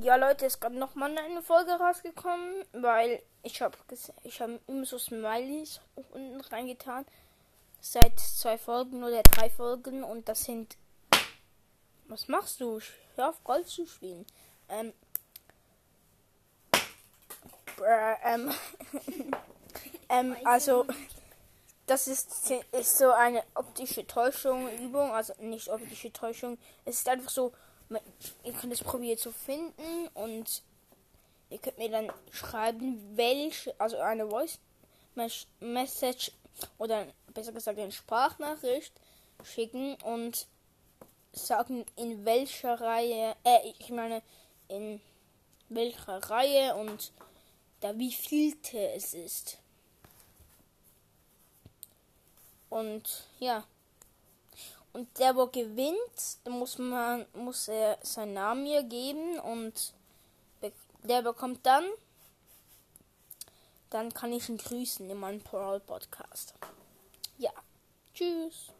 Ja, Leute, es ist gerade nochmal eine Folge rausgekommen, weil ich habe ich hab immer so Smileys unten reingetan. Seit zwei Folgen oder drei Folgen und das sind. Was machst du? Hör auf Golf zu spielen. Ähm. Äh, ähm, ähm, also das ist, ist so eine optische Täuschung Übung, also nicht optische Täuschung. Es ist einfach so, ihr könnt es probieren zu finden und ihr könnt mir dann schreiben, welche, also eine Voice Message oder besser gesagt eine Sprachnachricht schicken und sagen in welcher Reihe, äh, ich meine in welcher Reihe und da wie vielte es ist. Und ja. Und der, wo gewinnt, muss man, muss er seinen Namen mir geben und der bekommt dann, dann kann ich ihn grüßen in meinem Paul Podcast. Ja. Tschüss.